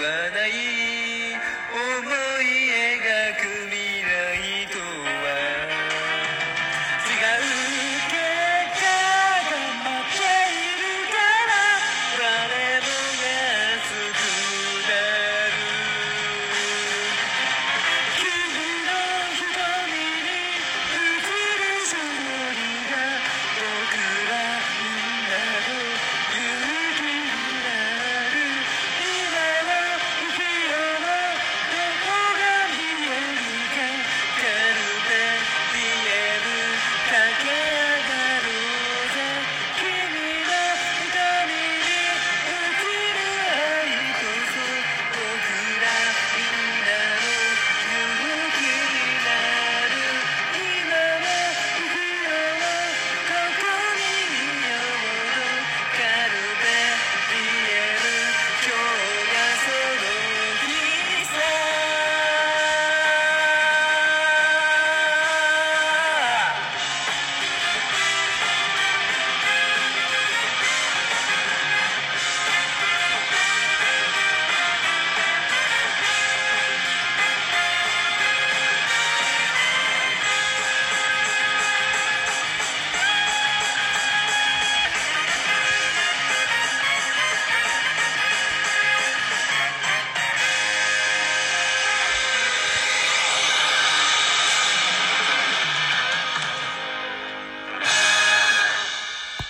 ない。お前